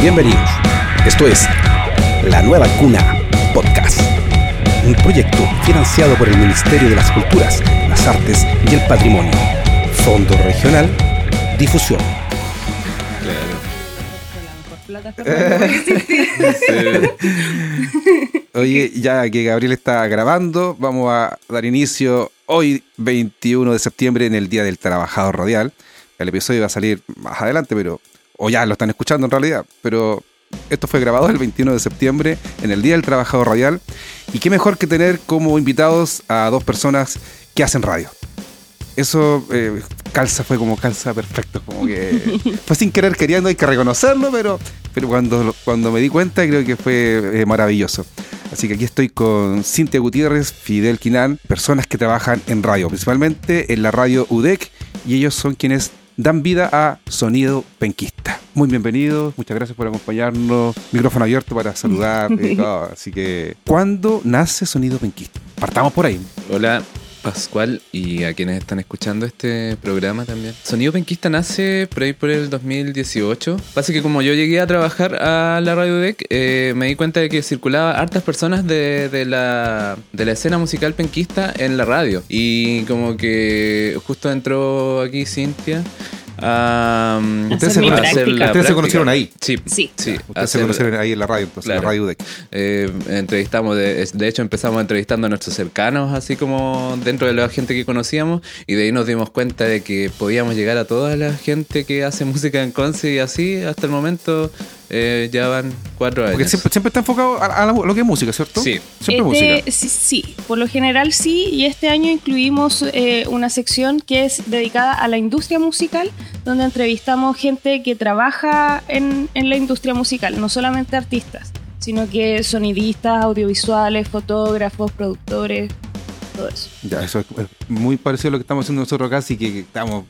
Bienvenidos. Esto es La Nueva Cuna Podcast, un proyecto financiado por el Ministerio de las Culturas, las Artes y el Patrimonio. Fondo Regional Difusión. Oye, ya que Gabriel está grabando, vamos a dar inicio hoy, 21 de septiembre, en el Día del Trabajador Radial. El episodio va a salir más adelante, pero. O ya lo están escuchando en realidad, pero esto fue grabado el 21 de septiembre, en el Día del Trabajador Radial. Y qué mejor que tener como invitados a dos personas que hacen radio. Eso eh, calza, fue como calza perfecto, como que fue sin querer queriendo, hay que reconocerlo, pero, pero cuando, cuando me di cuenta creo que fue eh, maravilloso. Así que aquí estoy con Cintia Gutiérrez, Fidel Quinán, personas que trabajan en radio, principalmente en la radio UDEC, y ellos son quienes dan vida a Sonido Penquista. Muy bienvenidos, muchas gracias por acompañarnos. Micrófono abierto para saludar. eh, todo. así que, ¿cuándo nace Sonido Penquista? Partamos por ahí. Hola Pascual y a quienes están escuchando este programa también. Sonido Penquista nace por ahí por el 2018. Pasa que como yo llegué a trabajar a la Radio Deck, eh, me di cuenta de que circulaba hartas personas de, de la, de la escena musical penquista en la radio. Y como que justo entró aquí Cintia. Um, Ustedes se ustedes se conocieron ahí. Sí, Sí. sí. Ustedes se hacer- conocieron ahí en la radio, entonces, Claro. la radio UDEC. eh, entrevistamos, de, de hecho empezamos entrevistando a nuestros cercanos, así como dentro de la gente que conocíamos, y de ahí nos dimos cuenta de que podíamos llegar a toda la gente que hace música en Conce y así, hasta el momento eh, ya van cuatro años. Porque siempre, siempre está enfocado a, a lo que es música, ¿cierto? Sí. Siempre Este, música. sí, sí, por lo general sí, y este año incluimos eh, una sección que es dedicada a la industria musical, donde entrevistamos gente que trabaja en, en la industria musical, no solamente artistas, sino que sonidistas, audiovisuales, fotógrafos, productores, todo eso. Ya, eso es, es muy parecido a lo que estamos haciendo nosotros acá, así que, que estamos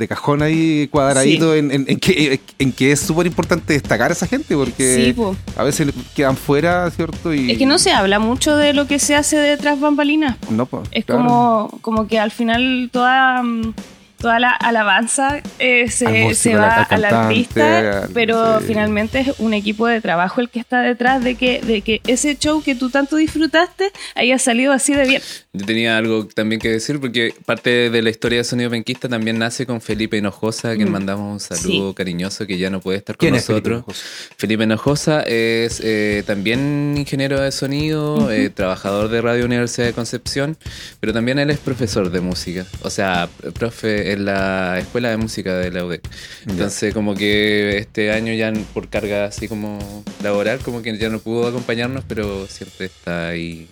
de cajón ahí cuadradito en, en- en que, en que es súper importante destacar a esa gente, porque Sí, po. a veces quedan fuera, ¿cierto? Y, Es que no se habla mucho de lo que se hace detrás bambalinas. No, pues, Es claro. como, como que al final toda, mm, toda la alabanza eh, Al se, músico, se al- va al al, cantante, artista, al- pero sí. finalmente es un equipo de trabajo el que está detrás de que, de que ese show que tú tanto disfrutaste haya salido así de bien. Yo tenía algo también que decir porque parte de la historia de Sonido Penquista también nace con Felipe Hinojosa, a quien Mm. mandamos un saludo Sí. cariñoso que ya no puede estar con ¿Quién es Felipe nosotros. Hinojosa? Felipe Hinojosa es eh, también ingeniero de sonido, eh, trabajador de Radio Universidad de Concepción, pero también él es profesor de música, o sea, profe en la Escuela de Música de la UDEC. Entonces, como que este año ya por carga así como laboral, como que ya no pudo acompañarnos, pero siempre está ahí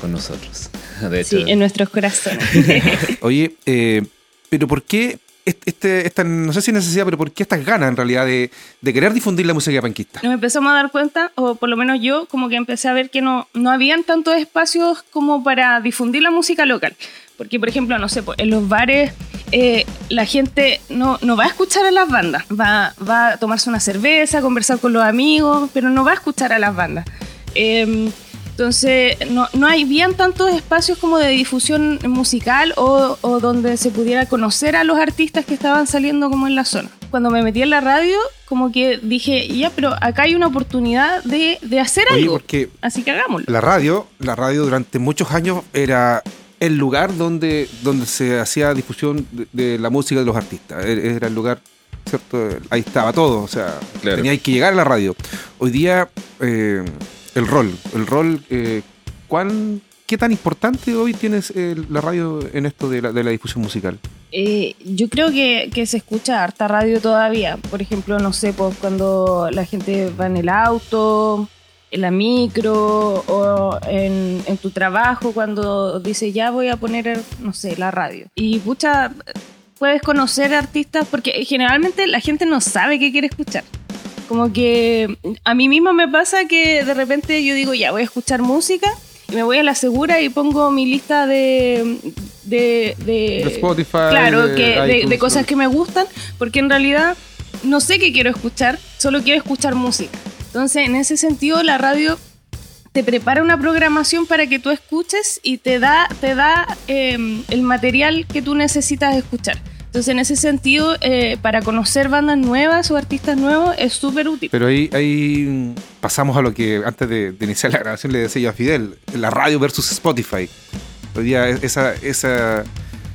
con nosotros. De hecho, Sí, en nuestros corazones. Oye, eh, pero ¿por qué est- este, esta, no sé si necesidad, pero ¿por qué estas ganas en realidad de, de querer difundir la música panquista? Nos empezamos a dar cuenta, o por lo menos yo, como que empecé a ver que no, no habían tantos espacios como para difundir la música local. Porque, por ejemplo, no sé, pues, en los bares eh, la gente no, no va a escuchar a las bandas. Va, va a tomarse una cerveza, conversar con los amigos, pero no va a escuchar a las bandas. Eh, entonces, no, no habían tantos espacios como de difusión musical o, o donde se pudiera conocer a los artistas que estaban saliendo como en la zona. Cuando me metí en la radio, como que dije, ya, pero acá hay una oportunidad de, de hacer Oye, algo. porque Así que hagámoslo. la radio, la radio durante muchos años era el lugar donde, donde se hacía difusión de, de la música de los artistas. E- Era el lugar, ¿cierto? Ahí estaba todo, o sea, Claro. tenía que llegar a la radio. Hoy día, eh, el rol, el rol, eh, ¿cuán, ¿qué tan importante hoy tienes eh, la radio en esto de la, de la difusión musical? Eh, yo creo que, que se escucha harta radio todavía. Por ejemplo, no sé, pues cuando la gente va en el auto, en la micro o en, en tu trabajo, cuando dice ya voy a poner, no sé, la radio. Y pucha, puedes conocer artistas porque generalmente la gente no sabe qué quiere escuchar. Como que a mí misma me pasa que de repente yo digo, ya voy a escuchar música y me voy a la segura y pongo mi lista de... de, de- De Spotify, Claro, de que, de, iTunes, de cosas que me gustan, porque en realidad no sé qué quiero escuchar, solo quiero escuchar música. Entonces, en ese sentido, la radio te prepara una programación para que tú escuches y te da, te da eh, el material que tú necesitas escuchar. Entonces, en ese sentido, eh, para conocer bandas nuevas o artistas nuevos es súper útil. Pero ahí, ahí pasamos a lo que antes de, de iniciar la grabación le decía yo a Fidel, la radio versus Spotify. Hoy día esa, esa,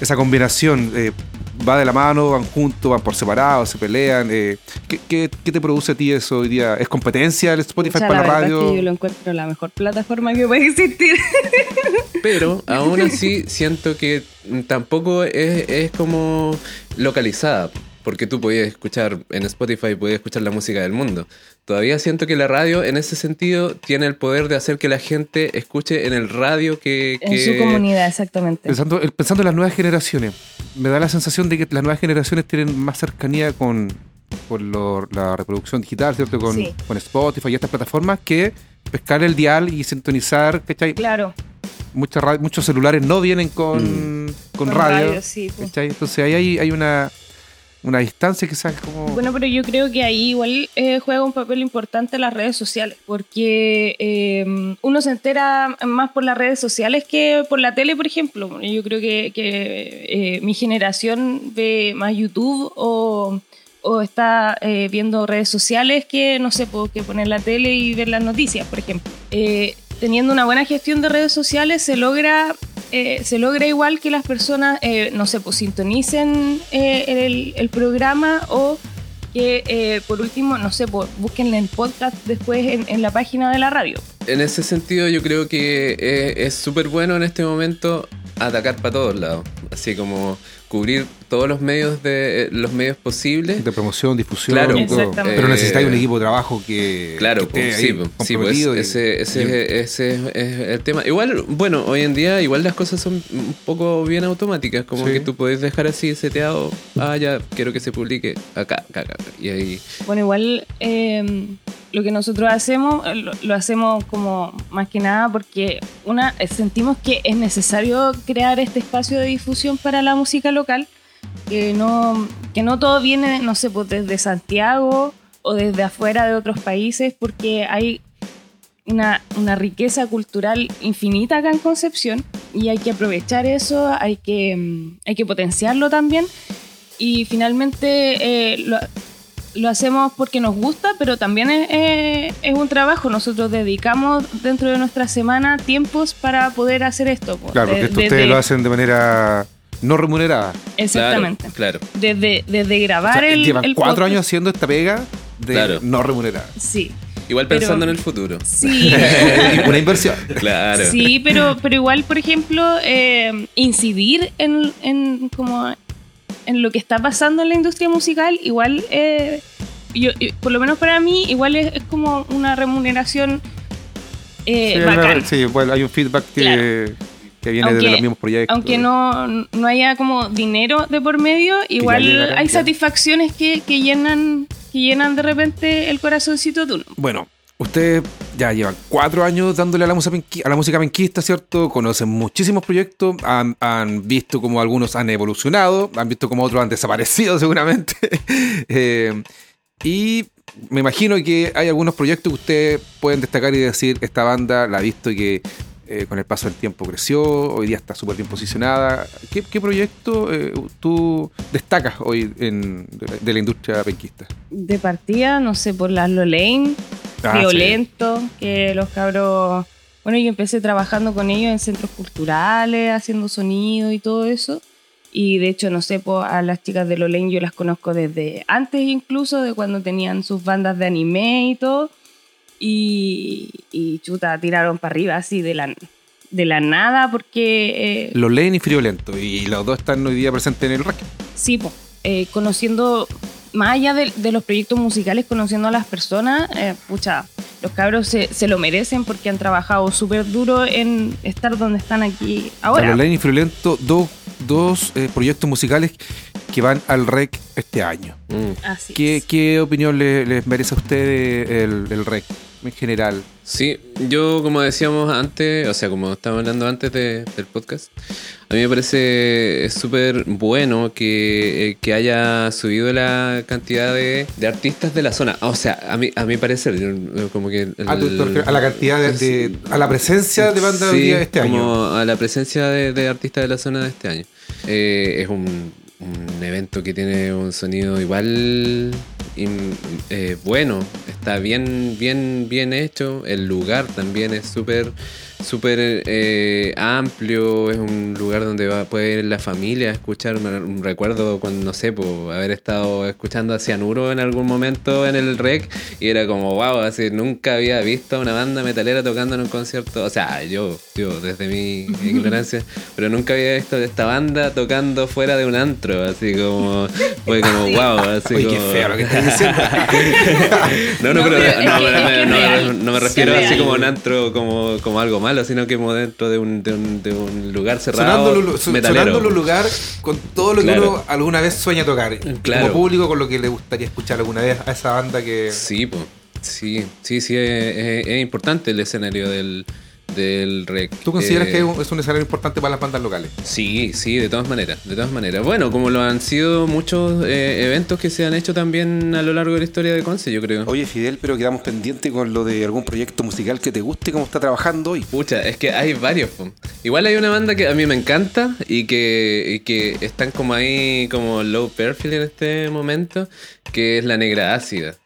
esa combinación eh, va de la mano, van juntos, van por separado, se pelean. eh, ¿qué, qué, qué te produce a ti eso hoy día? ¿Es competencia el Spotify para la, verdad es radio? que yo lo encuentro la mejor plataforma que puede existir. Pero aún así siento que tampoco es, es como localizada. Porque tú podías escuchar en Spotify, podías escuchar la música del mundo. Todavía siento que la radio, en ese sentido, tiene el poder de hacer que la gente escuche en el radio que. En su comunidad, exactamente. Pensando, el- pensando en las nuevas generaciones, me da la sensación de que las nuevas generaciones tienen más cercanía con, con lo- la reproducción digital, ¿cierto? Con, Sí. con Spotify y estas plataformas que pescar el dial y sintonizar, ¿cachai? Claro, Muchas ra- muchos celulares no vienen con, con, con radio, radio, sí, pues. ¿cachai? Entonces ahí hay, hay una, una distancia quizás como... Bueno, pero yo creo que ahí igual eh, juega un papel importante las redes sociales, porque eh, uno se entera más por las redes sociales que por la tele, por ejemplo. Yo creo que, eh, mi generación ve más YouTube o, está eh, viendo redes sociales que, no sé, puedo que poner la tele y ver las noticias, por ejemplo. Teniendo una buena gestión de redes sociales se logra eh, se logra igual que las personas, eh, no sé, pues sintonicen eh, el, el programa o que eh, por último, no sé, pues, busquen el podcast después en, en la página de la radio. En ese sentido, yo creo que eh, es súper bueno en este momento atacar para todos lados. Así como cubrir todos los medios de los medios posibles. de promoción, difusión Claro, todo. Pero necesitáis un Eh, equipo de trabajo que, Claro, que pues, esté sí, ahí pues, sí, pues, y- ese, ese, ese es, el tema. Igual, bueno, hoy en día igual las cosas son un poco bien automáticas, como Sí. que tú puedes dejar así seteado, ah, ya quiero que se publique acá, acá, acá. Y ahí, Bueno, igual eh, lo que nosotros hacemos, eh, lo, lo hacemos como más que nada porque una eh, sentimos que es necesario crear este espacio de difusión para la música local, que no, que no todo viene, no sé, pues desde Santiago o desde afuera de otros países, porque hay una, una riqueza cultural infinita acá en Concepción y hay que aprovechar eso, hay que, mm, hay que potenciarlo también. Y finalmente eh, lo, lo hacemos porque nos gusta, pero también es, es- es un trabajo. Nosotros dedicamos dentro de nuestra semana tiempos para poder hacer esto. pues, Claro, porque de- esto ustedes lo hacen de manera no remunerada. Exactamente. Claro, claro. Desde, desde O grabar sea, el. llevan el cuatro podcast. años haciendo esta pega de Claro. no remunerada. Sí. Igual Pero- pensando en el futuro. Sí. Una inversión. Claro. Sí, pero, pero igual, por ejemplo, eh, incidir en, en como en lo que está pasando en la industria musical, igual, eh, yo, por lo menos para mí, igual es, es como una remuneración eh, Sí, bacán. una- sí, bueno, hay un feedback que, Claro. que viene Aunque- de los mismos proyectos. Aunque no, no haya como dinero de por medio, igual hay ya. satisfacciones que, que llenan que llenan de repente el corazoncito de uno. Bueno, ustedes ya llevan cuatro años dándole a la música, a la música penquista, ¿cierto? Conocen muchísimos proyectos, han, visto como algunos han evolucionado, han visto como otros han desaparecido seguramente. Eh, y me imagino que hay algunos proyectos que ustedes pueden destacar y decir, esta banda la he visto y que eh, con el paso del tiempo creció, hoy día está súper bien posicionada. ¿Qué, proyecto eh, tú destacas hoy en, de, la industria penquista? De partida, no sé, por las Lolaine, Ah, violento, que los cabros. Bueno, yo empecé trabajando con ellos en centros culturales, haciendo sonido y todo eso. Y de hecho, no sé, pues, a las chicas de Lolaine yo las conozco desde antes incluso, de cuando tenían sus bandas de anime y todo. Y, y chuta, tiraron para arriba así de la, de la nada porque... eh, y Friolento, y los dos están hoy día presentes en el rack. Sí, po. Eh, conociendo, más allá de, de los proyectos musicales, conociendo a las personas, eh, pucha, los cabros se, se lo merecen porque han trabajado súper duro en estar donde están aquí ahora. Los leen y Friolento, dos, dos eh, proyectos musicales que van al rec este año. Mm. Así ¿Qué, es. qué opinión le- les merece a ustedes el, el rec en general? Sí, yo como decíamos antes, o sea, como estábamos hablando antes de- del podcast, a mí me parece súper bueno que, eh, que haya subido la cantidad de, de artistas de la zona. O sea, a mí, a mi parecer, como que... el- A, tu- a la cantidad de, de- a la presencia de bandas Sí, día este como año. a la presencia de, de artistas de la zona de este año. Eh, es un un evento que tiene un sonido igual in- eh, bueno, está bien, bien, bien hecho. El lugar también es súper, súper eh, amplio. Es un lugar donde va, puede ir la familia a escuchar. Me- Un recuerdo cuando, no sé, po, haber estado escuchando a Cianuro en algún momento en el rec y era como, wow, así nunca había visto a una banda metalera tocando en un concierto. O sea, yo, yo, desde mi ignorancia, pero nunca había visto esta banda tocando fuera de un antro, así como, fue como, wow, así Oye, qué como... feo lo que estás diciendo. No, no, No, pero, no, que- no, es que no, es no, real. no me refiero así como un antro como, como algo malo, sino que como dentro de un, de un, de un lugar cerrado Sonando, su- sonando un lugar con todo lo que uno alguna vez sueña tocar. Claro. Como público, con lo que le gustaría escuchar alguna vez a esa banda que. Sí, po. sí, sí, sí, es, es- es importante el escenario del, del rec. ¿Tú consideras Eh, que es un, es un escenario importante para las bandas locales? Sí, sí, de todas maneras, de todas maneras. Bueno, como lo han sido muchos eh, eventos que se han hecho también a lo largo de la historia de Conce, yo creo. Oye, Fidel, pero quedamos pendientes con lo de algún proyecto musical que te guste, cómo está trabajando hoy. Pucha, es que hay varios. Igual hay una banda que a mí me encanta y que, y que están como ahí, como low perfil en este momento, que es La Negra Ácida.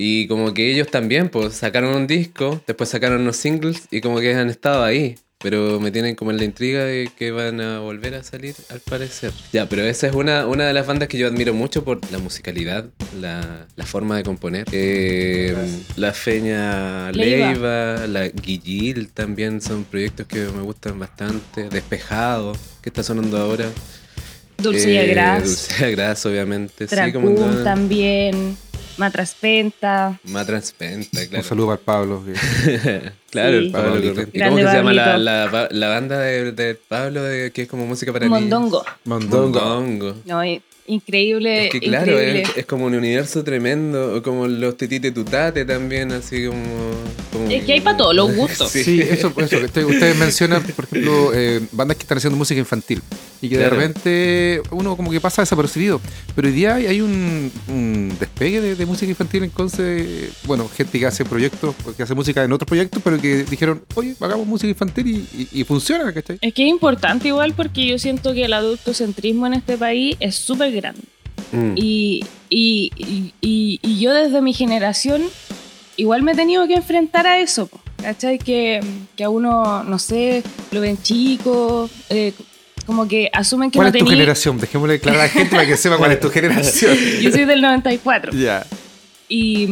Y como que ellos también, pues sacaron un disco, después sacaron unos singles y como que han estado ahí. Pero me tienen como en la intriga de que van a volver a salir, al parecer. Ya, pero esa es una, una de las bandas que yo admiro mucho por la musicalidad, la, la forma de componer. Eh, la Feña Leiva. Leiva, la Guillil también son proyectos que me gustan bastante. Despejado, que está sonando ahora. Dulce y Eh, Agras, Dulce y Agras, obviamente. Sí, como también, Matraspenta. Más transparente, claro. Un saludo para el Pablo. que- Claro, Sí. el Pablo Pablito. ¿Y cómo que se llama la, la, ba- la banda de, de Pablo de, que es como música para Mondongo. Mondongo. Mondongo. No, increíble, Es que claro, increíble. es, es como un universo tremendo, como los titite tutate también, así como... como- Es que hay para todos los gustos. Sí. Sí, eso, eso. que Ustedes mencionan, por ejemplo, eh, bandas que están haciendo música infantil y que Claro. de repente uno como que pasa desapercibido. Pero hoy día hay, hay un, un despegue de, de música infantil en Conce. Bueno, gente que hace proyectos, que hace música en otros proyectos, pero que dijeron, oye, hagamos música infantil y, y- y funciona, ¿cachai? Es que es importante igual porque yo siento que el adultocentrismo en este país es súper grande. Mm. Y, y, y- y- y yo desde mi generación igual me he tenido que enfrentar a eso. ¿Cachai? Que, que a uno, no sé, lo ven chico, eh, como que asumen que ¿Cuál no es tu tenía... generación? Dejémosle claro a la gente para que sepa cuál es tu generación. Yo soy del 94. ya. Y,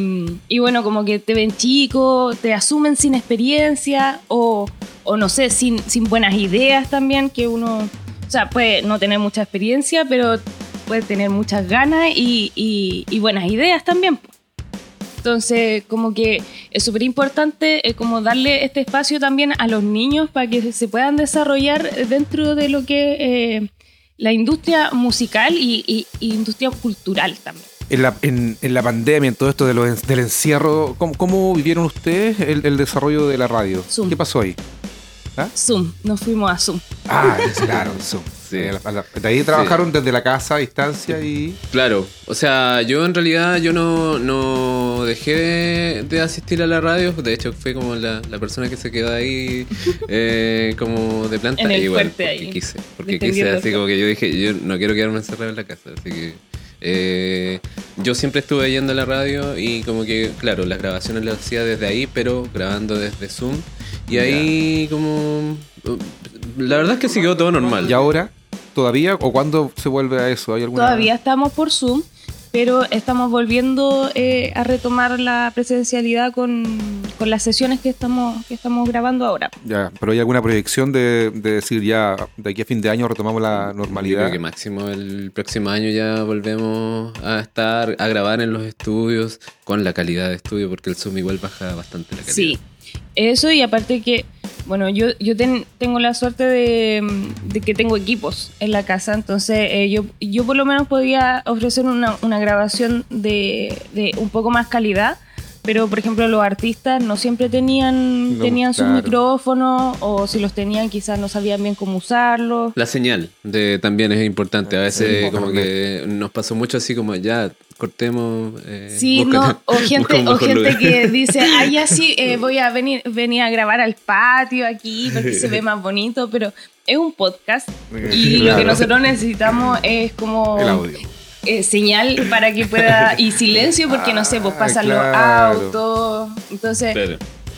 y bueno, como que te ven chico, te asumen sin experiencia o, o no sé, sin, sin buenas ideas también, que uno, o sea, puede no tener mucha experiencia, pero puede tener muchas ganas y, y- y buenas ideas también. Entonces, como que es súper importante eh, como darle este espacio también a los niños para que se puedan desarrollar dentro de lo que eh, la industria musical y, y- y industria cultural también. En la, en, en la pandemia, en todo esto de lo, en- del encierro, ¿cómo, cómo vivieron ustedes el, el desarrollo de la radio? Zoom. ¿Qué pasó ahí? Zoom, nos fuimos a Zoom. Ah, claro, Zoom. Sí. Eh, De ahí trabajaron desde la casa a distancia y. Claro, o sea, yo en realidad yo no, no dejé de, de asistir a la radio, de hecho fue como la, la persona que se quedó ahí eh, como de planta En el igual, fuerte porque ahí, quise, porque quise, así como que yo dije, yo no quiero quedarme encerrado en la casa, así que eh, yo siempre estuve yendo a la radio y como que, claro, las grabaciones las hacía desde ahí, pero grabando desde Zoom y ahí como... La verdad es que siguió todo normal. ¿Y ahora? ¿Todavía? ¿O cuándo se vuelve a eso? ¿Hay alguna... Todavía estamos por Zoom, pero estamos volviendo eh, a retomar la presencialidad con, con las sesiones que estamos, que estamos grabando ahora. Ya, pero ¿hay alguna proyección de, de decir ya de aquí a fin de año retomamos la Yo normalidad? creo que máximo el próximo año ya volvemos a estar, a grabar en los estudios con la calidad de estudio, porque el Zoom igual baja bastante la calidad. Sí, eso y aparte que, bueno, yo, yo ten- tengo la suerte de, de que tengo equipos en la casa, entonces eh, yo, yo por lo menos podía ofrecer una, una grabación de, de un poco más calidad, pero por ejemplo los artistas no siempre tenían, No, tenían sus micrófonos o si los tenían quizás no sabían bien cómo usarlos. La señal de, también es importante. A veces Sí, como que nos pasó mucho así como ya cortemos. eh, Sí, busca- no, o gente, o gente lugar. que dice, ay, ya sí, eh, voy a venir, venir a grabar al patio aquí porque se ve más bonito, pero es un podcast y lo que nosotros necesitamos es como El audio. Eh, señal para que pueda y silencio porque no sé, pues Ah, pasan los claro. autos, entonces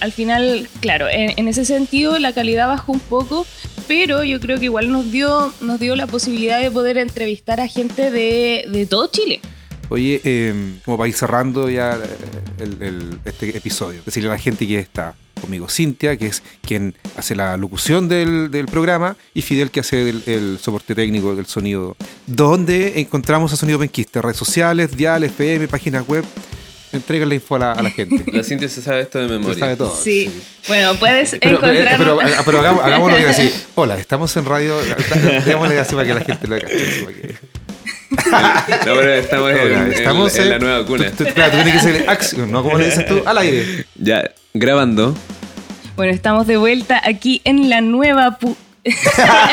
al final, claro, en, en ese sentido la calidad bajó un poco, pero yo creo que igual nos dio, nos dio la posibilidad de poder entrevistar a gente de, de todo Chile. Oye, eh, como para ir cerrando ya el- el- este episodio, decirle a la gente que está conmigo Cintia, que es quien hace la locución del, del programa, y Fidel, que hace el, el soporte técnico del sonido. ¿Dónde encontramos a Sonido Penquista? Redes sociales, Dial, FM, páginas web. Entregan la info a la, a la gente. La Cintia se sabe esto de Se memoria. sabe todo. Sí. Bueno, puedes Pero, pero, encontrarnos. pero, pero hagamos, hagámoslo bien así. Hola, estamos en radio. Digámosle así para que la gente lo cache. No, pero estamos, en, en- estamos en en- la nueva cuna. Tú- tú- claro, tú tienes que ser acción, ¿no? Como le dices tú, al aire. Ya, grabando. Bueno, estamos de vuelta aquí en la nueva. pu- en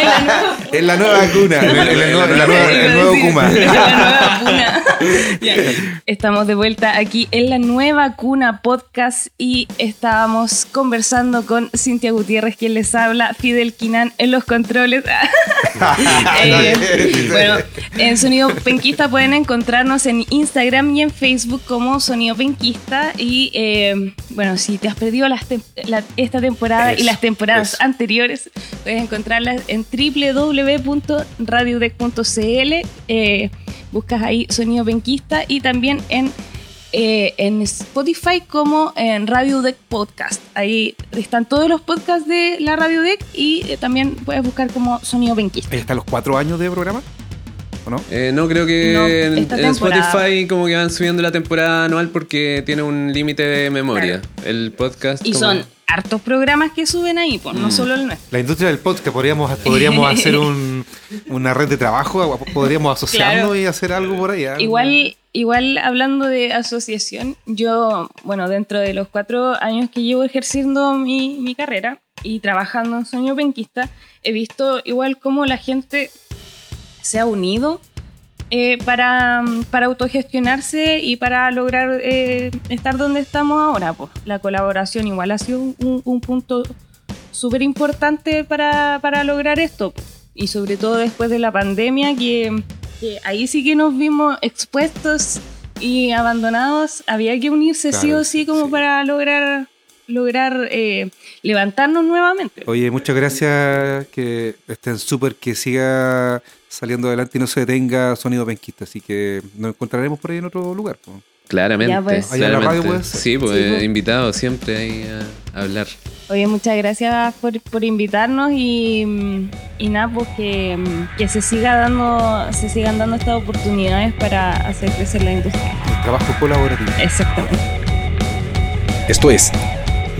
la nueva En la nueva cuna, en, el- en nuevo- en Kuma. La nueva cuna. Estamos de vuelta aquí en la nueva cuna podcast y estábamos conversando con Cintia Gutiérrez, quien les habla, Fidel Quinán en los controles. Eh, bueno, en Sonido Penquista pueden encontrarnos en Instagram y en Facebook como Sonido Penquista. Y eh, bueno, si te has perdido las tem- la- esta temporada y las temporadas eso. anteriores, puedes encontrarlas en www.radiodec.cl. Eh, buscas ahí Sonido Penquista y también en, eh, en Spotify como en Radio Deck Podcast. Ahí están todos los podcasts de la Radio Deck y eh, también puedes buscar como Sonido Penquista. Ahí están los cuatro años de programa, ¿o no? Eh, no, creo que No, en. Spotify como que van subiendo la temporada anual porque tiene un límite de memoria. El podcast. Y como- son hartos programas que suben ahí, pues, no solo el nuestro. La industria del podcast, podríamos, podríamos hacer un- una red de trabajo, podríamos asociarnos Claro. y hacer algo por allá. Igual, igual hablando de asociación, yo, bueno, dentro de los cuatro años que llevo ejerciendo mi, mi carrera y trabajando en Sueño Penquista, he visto igual cómo la gente se ha unido eh, para, para autogestionarse y para lograr eh, estar donde estamos ahora. Pues. La colaboración igual ha sido un, un punto súper importante para, para lograr esto. Y sobre todo después de la pandemia, que, que ahí sí que nos vimos expuestos y abandonados. Había que unirse sí Claro, o sí como sí. para lograr lograr eh, levantarnos nuevamente. Oye, muchas gracias, que estén súper, que siga saliendo adelante y no se detenga Sonido Penquista, así que nos encontraremos por ahí en otro lugar. Claramente. Ya, pues. Allá en la radio claramente. puede ser. Sí, pues Sí, eh, pues. invitado siempre ahí a, hablar. Oye, muchas gracias por, por invitarnos y, y nada, pues que, que se siga dando, se sigan dando estas oportunidades para hacer crecer la industria. El trabajo colaborativo. Exactamente. Esto es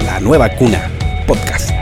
La Nueva Cuna Podcast.